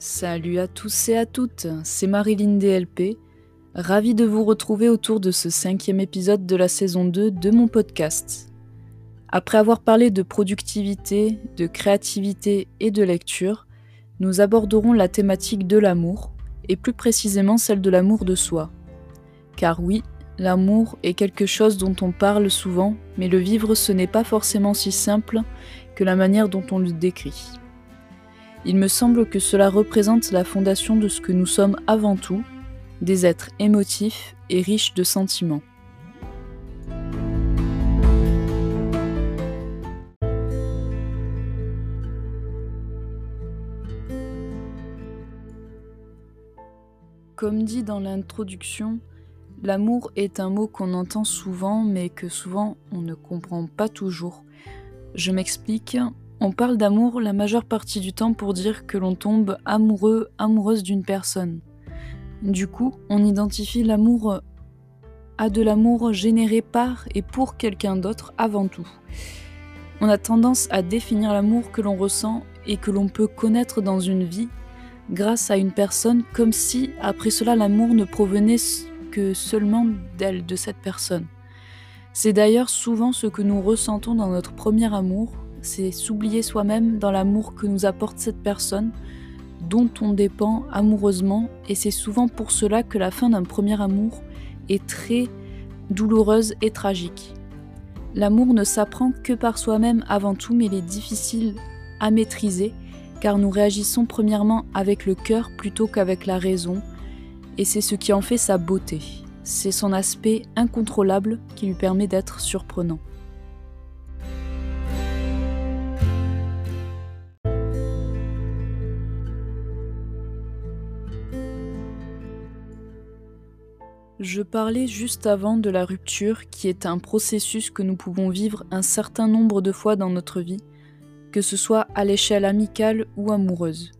Salut à tous et à toutes, c'est Marilyn DLP, ravie de vous retrouver autour de ce cinquième épisode de la saison 2 de mon podcast. Après avoir parlé de productivité, de créativité et de lecture, nous aborderons la thématique de l'amour, et plus précisément celle de l'amour de soi. Car oui, l'amour est quelque chose dont on parle souvent, mais le vivre ce n'est pas forcément si simple que la manière dont on le décrit. Il me semble que cela représente la fondation de ce que nous sommes avant tout, des êtres émotifs et riches de sentiments. Comme dit dans l'introduction, l'amour est un mot qu'on entend souvent mais que souvent on ne comprend pas toujours. Je m'explique, on parle d'amour la majeure partie du temps pour dire que l'on tombe amoureux, amoureuse d'une personne. Du coup, on identifie l'amour à de l'amour généré par et pour quelqu'un d'autre avant tout. On a tendance à définir l'amour que l'on ressent et que l'on peut connaître dans une vie grâce à une personne comme si après cela l'amour ne provenait que seulement d'elle, de cette personne. C'est d'ailleurs souvent ce que nous ressentons dans notre premier amour, c'est s'oublier soi-même dans l'amour que nous apporte cette personne dont on dépend amoureusement et c'est souvent pour cela que la fin d'un premier amour est très douloureuse et tragique. L'amour ne s'apprend que par soi-même avant tout mais il est difficile à maîtriser car nous réagissons premièrement avec le cœur plutôt qu'avec la raison et c'est ce qui en fait sa beauté. C'est son aspect incontrôlable qui lui permet d'être surprenant. Je parlais juste avant de la rupture qui est un processus que nous pouvons vivre un certain nombre de fois dans notre vie, que ce soit à l'échelle amicale ou amoureuse.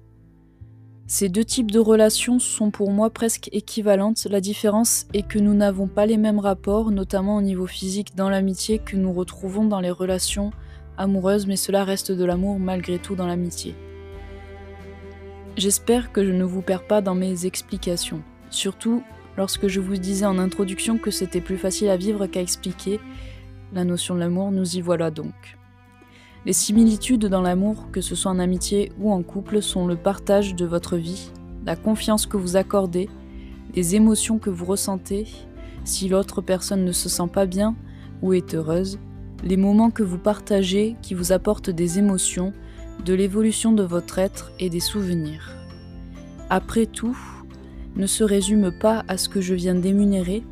Ces deux types de relations sont pour moi presque équivalentes, la différence est que nous n'avons pas les mêmes rapports, notamment au niveau physique dans l'amitié que nous retrouvons dans les relations amoureuses, mais cela reste de l'amour malgré tout dans l'amitié. J'espère que je ne vous perds pas dans mes explications. Surtout, Lorsque je vous disais en introduction que c'était plus facile à vivre qu'à expliquer la notion de l'amour, nous y voilà donc. Les similitudes dans l'amour, que ce soit en amitié ou en couple, sont le partage de votre vie, la confiance que vous accordez, les émotions que vous ressentez, si l'autre personne ne se sent pas bien ou est heureuse, les moments que vous partagez qui vous apportent des émotions, de l'évolution de votre être et des souvenirs. Après tout, ne se résume pas à ce que je viens d'émunérer,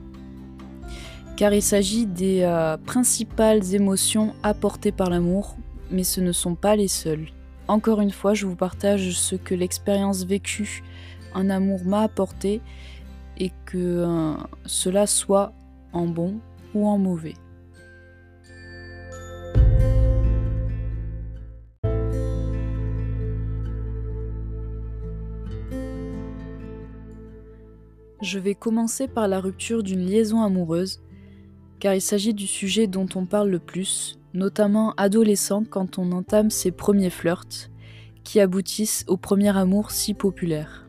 car il s'agit des euh, principales émotions apportées par l'amour, mais ce ne sont pas les seules. Encore une fois, je vous partage ce que l'expérience vécue en amour m'a apporté et que euh, cela soit en bon ou en mauvais. Je vais commencer par la rupture d'une liaison amoureuse, car il s'agit du sujet dont on parle le plus, notamment adolescent quand on entame ses premiers flirts, qui aboutissent au premier amour si populaire.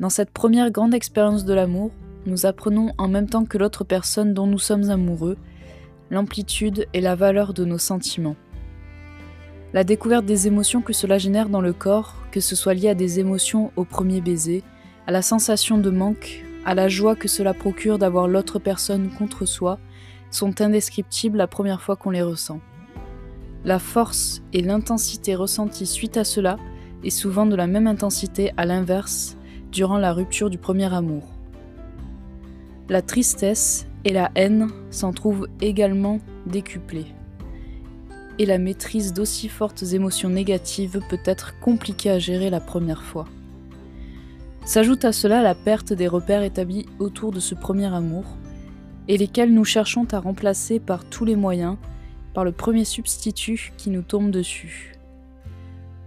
Dans cette première grande expérience de l'amour, nous apprenons en même temps que l'autre personne dont nous sommes amoureux, l'amplitude et la valeur de nos sentiments. La découverte des émotions que cela génère dans le corps, que ce soit lié à des émotions au premier baiser, à la sensation de manque, à la joie que cela procure d'avoir l'autre personne contre soi, sont indescriptibles la première fois qu'on les ressent. La force et l'intensité ressenties suite à cela est souvent de la même intensité à l'inverse durant la rupture du premier amour. La tristesse et la haine s'en trouvent également décuplées. Et la maîtrise d'aussi fortes émotions négatives peut être compliquée à gérer la première fois. S'ajoute à cela la perte des repères établis autour de ce premier amour, et lesquels nous cherchons à remplacer par tous les moyens, par le premier substitut qui nous tombe dessus.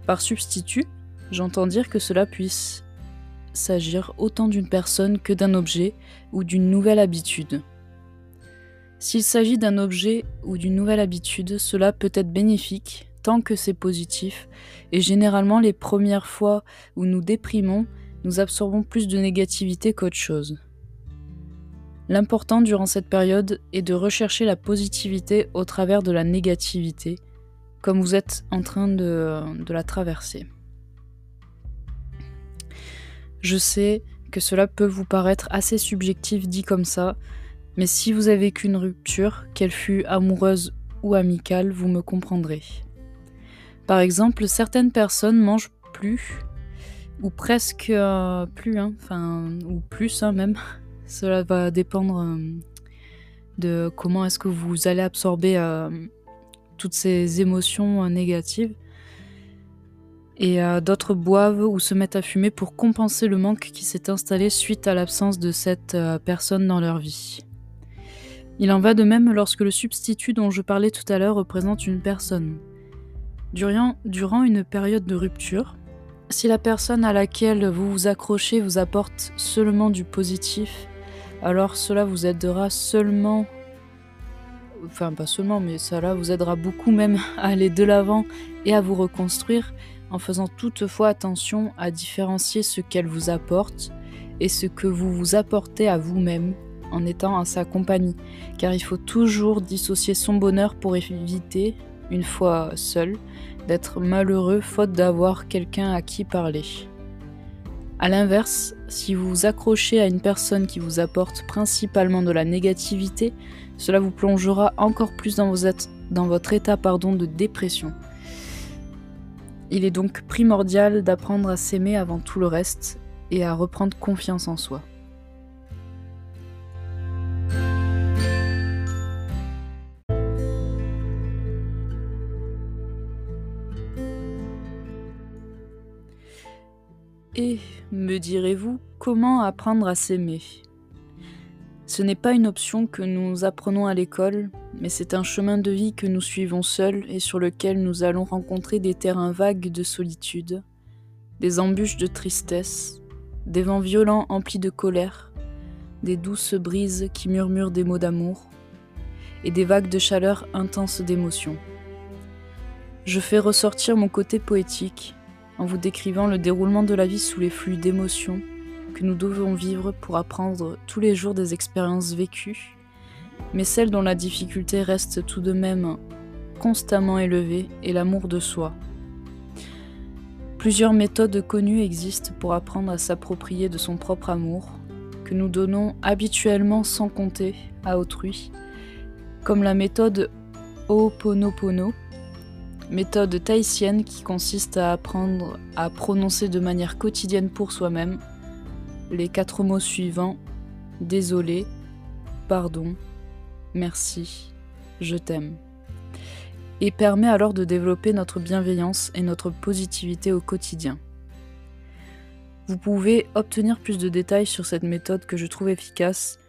Par substitut, j'entends dire que cela puisse s'agir autant d'une personne que d'un objet ou d'une nouvelle habitude. S'il s'agit d'un objet ou d'une nouvelle habitude, cela peut être bénéfique, tant que c'est positif, et généralement les premières fois où nous déprimons, nous absorbons plus de négativité qu'autre chose. L'important durant cette période est de rechercher la positivité au travers de la négativité, comme vous êtes en train de, la traverser. Je sais que cela peut vous paraître assez subjectif dit comme ça, mais si vous avez vécu une rupture, qu'elle fût amoureuse ou amicale, vous me comprendrez. Par exemple, certaines personnes mangent plus, ou presque euh, plus, hein, enfin, ou plus hein, même. Cela va dépendre euh, de comment est-ce que vous allez absorber euh, toutes ces émotions négatives. Et d'autres boivent ou se mettent à fumer pour compenser le manque qui s'est installé suite à l'absence de cette personne dans leur vie. Il en va de même lorsque le substitut dont je parlais tout à l'heure représente une personne. Durant, durant une période de rupture, si la personne à laquelle vous vous accrochez vous apporte seulement du positif, alors cela vous aidera seulement, enfin pas seulement, mais cela vous aidera beaucoup même à aller de l'avant et à vous reconstruire en faisant toutefois attention à différencier ce qu'elle vous apporte et ce que vous vous apportez à vous-même en étant à sa compagnie, car il faut toujours dissocier son bonheur pour éviter, une fois seul, d'être malheureux faute d'avoir quelqu'un à qui parler. A l'inverse, si vous vous accrochez à une personne qui vous apporte principalement de la négativité, cela vous plongera encore plus dans, votre état de dépression. Il est donc primordial d'apprendre à s'aimer avant tout le reste et à reprendre confiance en soi. Me direz-vous, comment apprendre à s'aimer? Ce n'est pas une option que nous apprenons à l'école, mais c'est un chemin de vie que nous suivons seuls et sur lequel nous allons rencontrer des terrains vagues de solitude, des embûches de tristesse, des vents violents emplis de colère, des douces brises qui murmurent des mots d'amour, et des vagues de chaleur intenses d'émotion. Je fais ressortir mon côté poétique, en vous décrivant le déroulement de la vie sous les flux d'émotions que nous devons vivre pour apprendre tous les jours des expériences vécues, mais celle dont la difficulté reste tout de même constamment élevée est l'amour de soi. Plusieurs méthodes connues existent pour apprendre à s'approprier de son propre amour, que nous donnons habituellement sans compter à autrui, comme la méthode Ho'oponopono, méthode tahitienne qui consiste à apprendre à prononcer de manière quotidienne pour soi-même les quatre mots suivants désolé, pardon, merci, je t'aime et permet alors de développer notre bienveillance et notre positivité au quotidien. Vous pouvez obtenir plus de détails sur cette méthode que je trouve efficace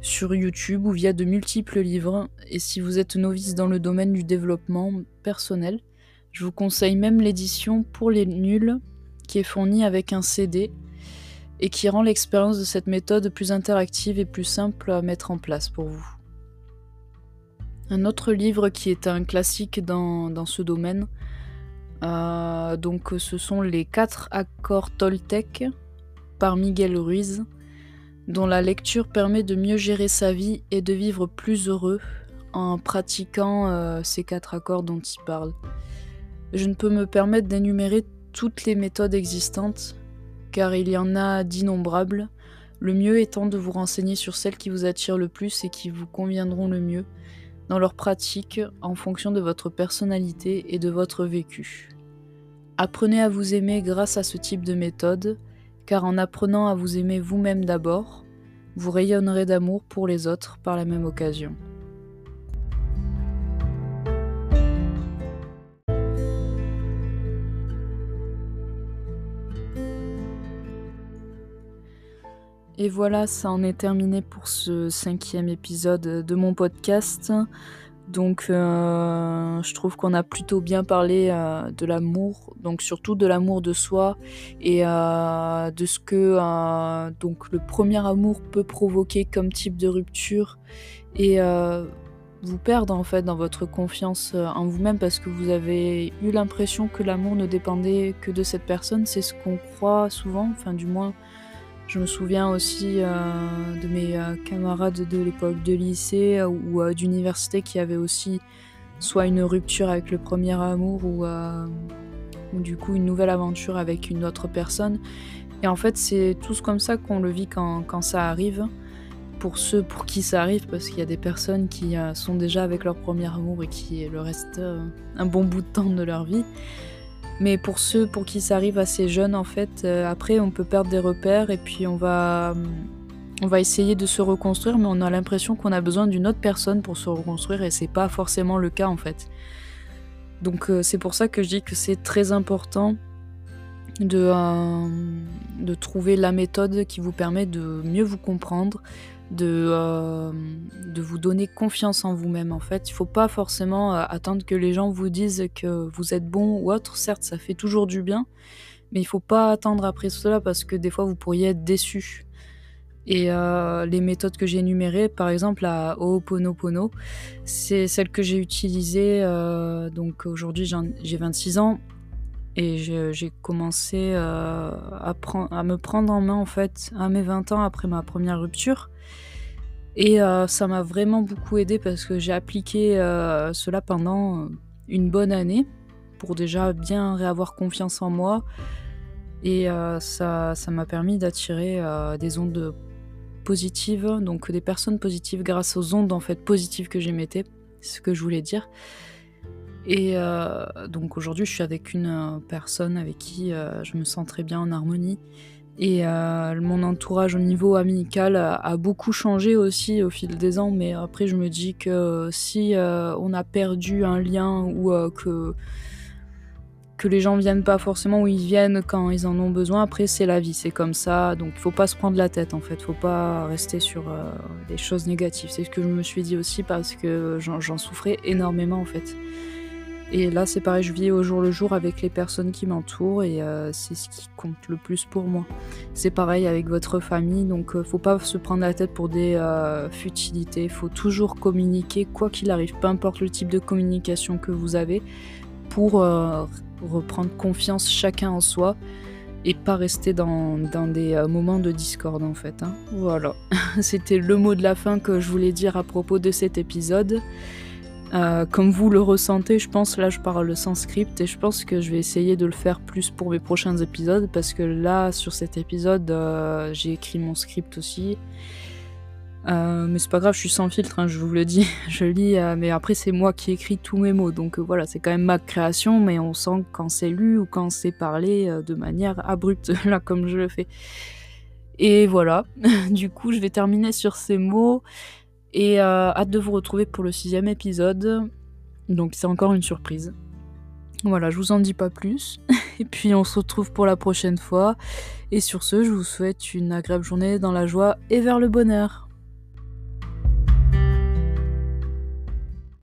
sur YouTube ou via de multiples livres. Et si vous êtes novice dans le domaine du développement personnel, je vous conseille même l'édition pour les nuls qui est fournie avec un CD et qui rend l'expérience de cette méthode plus interactive et plus simple à mettre en place pour vous. Un autre livre qui est un classique dans, ce domaine, euh, donc ce sont les 4 accords Toltec par Miguel Ruiz dont la lecture permet de mieux gérer sa vie et de vivre plus heureux en pratiquant euh, ces quatre accords dont il parle. Je ne peux me permettre d'énumérer toutes les méthodes existantes, car il y en a d'innombrables, le mieux étant de vous renseigner sur celles qui vous attirent le plus et qui vous conviendront le mieux dans leur pratique en fonction de votre personnalité et de votre vécu. Apprenez à vous aimer grâce à ce type de méthode, car en apprenant à vous aimer vous-même d'abord, vous rayonnerez d'amour pour les autres par la même occasion. Et voilà, ça en est terminé pour ce cinquième épisode de mon podcast. Donc euh, je trouve qu'on a plutôt bien parlé euh, de l'amour, donc surtout de l'amour de soi et euh, de ce que donc le premier amour peut provoquer comme type de rupture et vous perdre en fait dans votre confiance en vous-même parce que vous avez eu l'impression que l'amour ne dépendait que de cette personne. C'est ce qu'on croit souvent, enfin du moins je me souviens aussi euh, de mes euh, camarades de l'époque de lycée ou d'université qui avaient aussi soit une rupture avec le premier amour ou, du coup une nouvelle aventure avec une autre personne. Et en fait c'est tous comme ça qu'on le vit quand, ça arrive pour ceux pour qui ça arrive, parce qu'il y a des personnes qui euh, sont déjà avec leur premier amour et qui le restent euh, un bon bout de temps de leur vie. Mais pour ceux pour qui ça arrive assez jeune, en fait, euh, après on peut perdre des repères et puis on va, on va essayer de se reconstruire, mais on a l'impression qu'on a besoin d'une autre personne pour se reconstruire et c'est pas forcément le cas en fait. Donc c'est pour ça que je dis que c'est très important de trouver la méthode qui vous permet de mieux vous comprendre, de, euh, de vous donner confiance en vous-même en fait. Il faut pas forcément euh, attendre que les gens vous disent que vous êtes bon ou autre. Certes, ça fait toujours du bien, mais il faut pas attendre après cela parce que des fois vous pourriez être déçu. Et euh, les méthodes que j'ai énumérées, par exemple à Ho'oponopono, c'est celle que j'ai utilisée. donc aujourd'hui j'ai 26 ans et j'ai commencé à, à, me prendre en main en fait à mes 20 ans après ma première rupture. Et euh, ça m'a vraiment beaucoup aidé parce que j'ai appliqué euh, cela pendant une bonne année pour déjà bien réavoir confiance en moi. Et euh, ça m'a permis d'attirer des ondes positives, donc des personnes positives grâce aux ondes en fait positives que j'émettais, c'est ce que je voulais dire. Et donc aujourd'hui je suis avec une personne avec qui je me sens très bien en harmonie et euh, mon entourage au niveau amical a, beaucoup changé aussi au fil des ans, mais après je me dis que si euh, on a perdu un lien ou euh, que, que les gens viennent pas forcément où ils viennent quand ils en ont besoin, après c'est la vie, c'est comme ça, donc il faut pas se prendre la tête en fait, faut pas rester sur des choses négatives. C'est ce que je me suis dit aussi parce que j'en souffrais énormément en fait. Et là, c'est pareil, je vis au jour le jour avec les personnes qui m'entourent et euh, c'est ce qui compte le plus pour moi. C'est pareil avec votre famille, donc euh, faut pas se prendre la tête pour des euh, futilités. Faut toujours communiquer, quoi qu'il arrive, peu importe le type de communication que vous avez, pour reprendre confiance chacun en soi et pas rester dans, des moments de discorde en fait. Hein. Voilà, c'était le mot de la fin que je voulais dire à propos de cet épisode. Euh, comme vous le ressentez, je pense, là je parle sans script et je pense que je vais essayer de le faire plus pour mes prochains épisodes parce que là sur cet épisode euh, j'ai écrit mon script aussi. Euh, mais c'est pas grave, je suis sans filtre, hein, je vous le dis, je lis, mais après c'est moi qui écris tous mes mots, donc voilà, c'est quand même ma création, mais on sent quand c'est lu ou quand c'est parlé de manière abrupte, là comme je le fais. Et voilà, du coup je vais terminer sur ces mots. Et euh, hâte de vous retrouver pour le sixième épisode. Donc c'est encore une surprise. Voilà, je vous en dis pas plus. Et puis on se retrouve pour la prochaine fois. Et sur ce, je vous souhaite une agréable journée dans la joie et vers le bonheur.